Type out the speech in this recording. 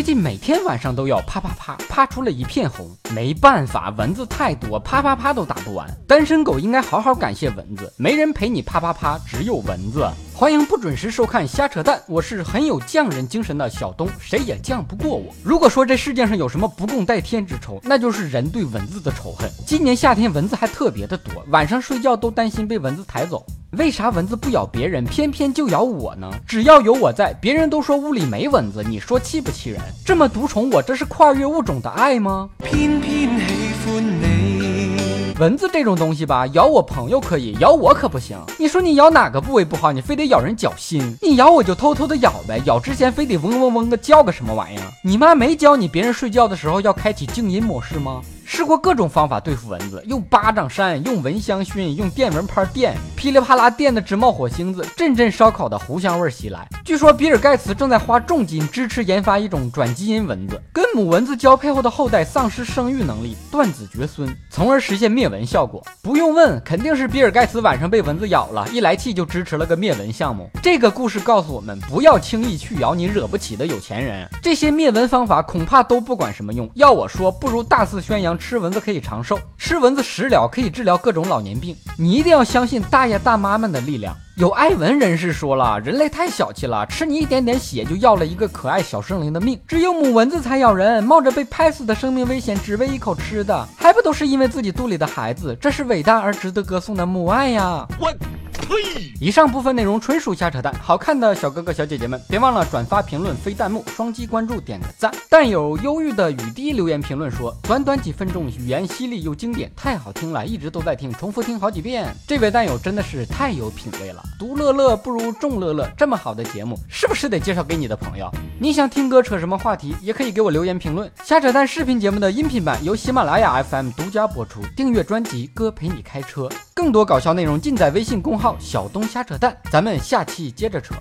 最近每天晚上都要啪啪啪啪出了一片红，没办法，蚊子太多，啪啪啪都打不完。单身狗应该好好感谢蚊子，没人陪你啪啪啪，只有蚊子。欢迎不准时收看瞎扯淡，我是很有匠人精神的小东，谁也犟不过我。如果说这世界上有什么不共戴天之仇，那就是人对蚊子的仇恨。今年夏天蚊子还特别的多，晚上睡觉都担心被蚊子抬走。为啥蚊子不咬别人，偏偏就咬我呢？只要有我在，别人都说屋里没蚊子，你说气不气人？这么独宠我，这是跨越物种的爱吗？偏偏喜欢你。蚊子这种东西吧，咬我朋友可以，咬我可不行。你说你咬哪个部位不好，你非得咬人脚心？你咬我就偷偷的咬呗，咬之前非得嗡嗡嗡的叫个什么玩意儿？你妈没教你别人睡觉的时候要开启静音模式吗？试过各种方法对付蚊子，用巴掌扇，用蚊香熏，用电蚊拍电，噼里啪啦电的直冒火星子，阵阵烧烤的糊香味袭来。据说比尔盖茨正在花重金支持研发一种转基因蚊子，跟母蚊子交配后的后代丧失生育能力，断子绝孙，从而实现灭蚊效果。不用问，肯定是比尔盖茨晚上被蚊子咬了，一来气就支持了个灭蚊项目。这个故事告诉我们，不要轻易去咬你惹不起的有钱人。这些灭蚊方法恐怕都不管什么用。要我说，不如大肆宣扬。吃蚊子可以长寿，吃蚊子食疗可以治疗各种老年病。你一定要相信大爷大妈们的力量。有爱蚊人士说了，人类太小气了，吃你一点点血就要了一个可爱小生灵的命。只有母蚊子才咬人，冒着被拍死的生命危险，只为一口吃的，还不都是因为自己肚里的孩子？这是伟大而值得歌颂的母爱呀！我。以上部分内容纯属瞎扯淡，好看的小哥哥小姐姐们，别忘了转发、评论、飞弹幕、双击关注、点个赞。但有忧郁的雨滴留言评论说，短短几分钟，语言犀利又经典，太好听了，一直都在听，重复听好几遍。这位弹友真的是太有品位了，独乐乐不如众乐乐，这么好的节目，是不是得介绍给你的朋友？你想听哥扯什么话题，也可以给我留言评论。瞎扯淡视频节目的音频版由喜马拉雅 FM 独家播出，订阅专辑《哥陪你开车》，更多搞笑内容尽在微信公号。小东瞎扯淡，咱们下期接着扯。